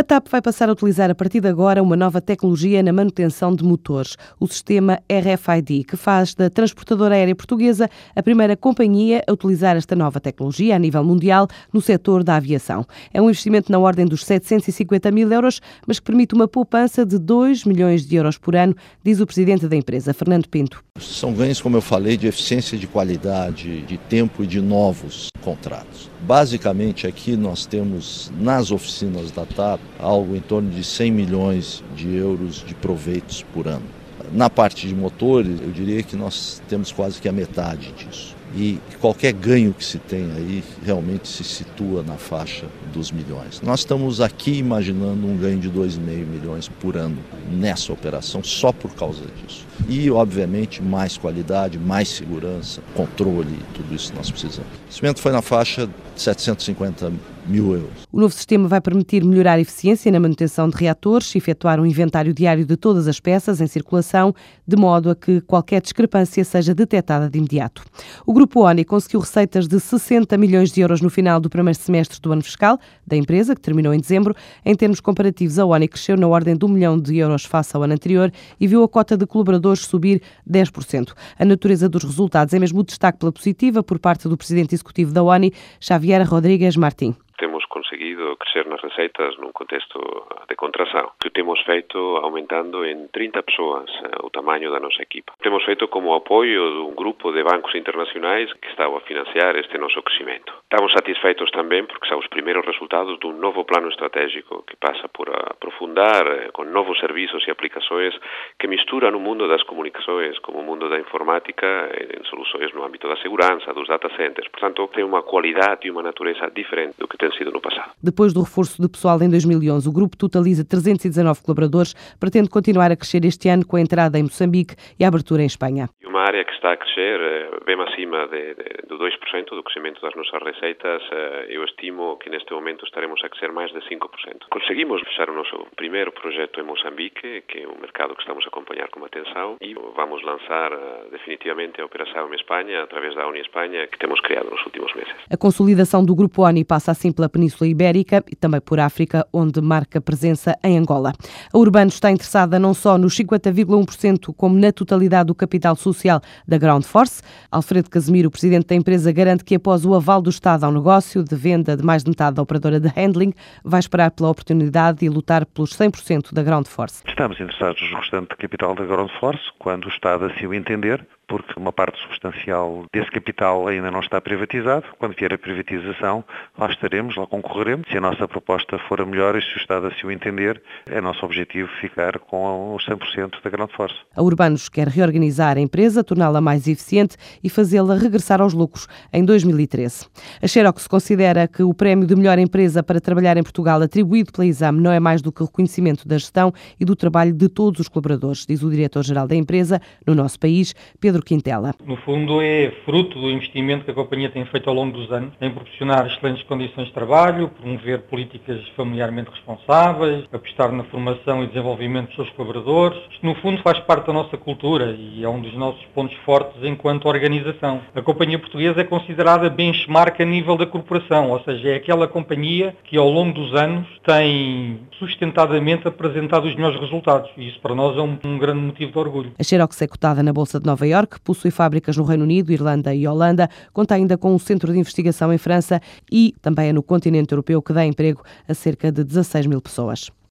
A TAP vai passar a utilizar a partir de agora uma nova tecnologia na manutenção de motores, o sistema RFID, que faz da transportadora aérea portuguesa a primeira companhia a utilizar esta nova tecnologia a nível mundial no setor da aviação. É um investimento na ordem dos 750 mil euros, mas que permite uma poupança de 2 milhões de euros por ano, diz o presidente da empresa, Fernando Pinto. São ganhos, como eu falei, de eficiência, de qualidade, de tempo e de novos contratos. Basicamente, aqui nós temos nas oficinas da TAP algo em torno de 100 milhões de euros de proveitos por ano. Na parte de motores, eu diria que nós temos quase que a metade disso. E qualquer ganho que se tem aí realmente se situa na faixa dos milhões. Nós estamos aqui imaginando um ganho de 2,5 milhões por ano nessa operação só por causa disso. E, obviamente, mais qualidade, mais segurança, controle, tudo isso nós precisamos. O investimento foi na faixa de 750 mil euros. O novo sistema vai permitir melhorar a eficiência na manutenção de reatores, efetuar um inventário diário de todas as peças em circulação, de modo a que qualquer discrepância seja detectada de imediato. O Grupo ONI conseguiu receitas de 60 milhões de euros no final do primeiro semestre do ano fiscal da empresa, que terminou em dezembro. Em termos comparativos, a ONI cresceu na ordem de um milhão de euros face ao ano anterior e viu a cota de colaboradores subir 10%. A natureza dos resultados é mesmo o destaque pela positiva por parte do presidente executivo da ONI, Xavier Rodrigues conseguido crescer nas receitas num contexto de contração. que temos feito aumentando em 30 pessoas eh, o tamanho da nossa equipa. Temos feito como apoio de um grupo de bancos internacionais que estavam a financiar este nosso crescimento. Estamos satisfeitos também porque são os primeiros resultados de um novo plano estratégico que passa por aprofundar eh, com novos serviços e aplicações que misturam o mundo das comunicações com o mundo da informática em soluções no âmbito da segurança, dos data centers. Portanto, tem uma qualidade e uma natureza diferente do que tem sido no passado. Depois do reforço de pessoal em 2011, o grupo totaliza 319 colaboradores, pretende continuar a crescer este ano com a entrada em Moçambique e a abertura em Espanha área que está a crescer eh, bem acima de, de, do 2% do crescimento das nossas receitas. Eh, eu estimo que neste momento estaremos a crescer mais de 5%. Conseguimos fechar o nosso primeiro projeto em Moçambique, que é um mercado que estamos a acompanhar com atenção, e vamos lançar eh, definitivamente a operação em Espanha, através da Uni Espanha, que temos criado nos últimos meses. A consolidação do Grupo ONI passa assim pela Península Ibérica e também por África, onde marca presença em Angola. A Urbano está interessada não só nos 50,1%, como na totalidade do capital social da Ground Force. Alfredo Casemiro, presidente da empresa, garante que após o aval do Estado ao negócio de venda de mais de metade da operadora de handling, vai esperar pela oportunidade e lutar pelos 100% da Ground Force. Estamos interessados no restante capital da Ground Force, quando o Estado assim o entender, porque uma parte substancial desse capital ainda não está privatizado. Quando vier a privatização, lá estaremos, lá concorreremos. Se a nossa proposta for a melhor e se o Estado assim o entender, é nosso objetivo ficar com os 100% da Grande Força. A Urbanos quer reorganizar a empresa, torná-la mais eficiente e fazê-la regressar aos lucros em 2013. A Xerox considera que o prémio de melhor empresa para trabalhar em Portugal atribuído pela Exame não é mais do que o reconhecimento da gestão e do trabalho de todos os colaboradores, diz o diretor-geral da empresa no nosso país, Pedro Pedro Quintela. No fundo, é fruto do investimento que a companhia tem feito ao longo dos anos em proporcionar excelentes condições de trabalho, promover políticas familiarmente responsáveis, apostar na formação e desenvolvimento dos seus colaboradores. Isto, no fundo, faz parte da nossa cultura e é um dos nossos pontos fortes enquanto organização. A companhia portuguesa é considerada benchmark a nível da corporação, ou seja, é aquela companhia que ao longo dos anos tem sustentadamente apresentado os melhores resultados e isso para nós é um, um grande motivo de orgulho. A Xerox é cotada na Bolsa de Nova Iorque que possui fábricas no Reino Unido, Irlanda e Holanda, conta ainda com um centro de investigação em França e também é no continente europeu que dá emprego a cerca de 16 mil pessoas.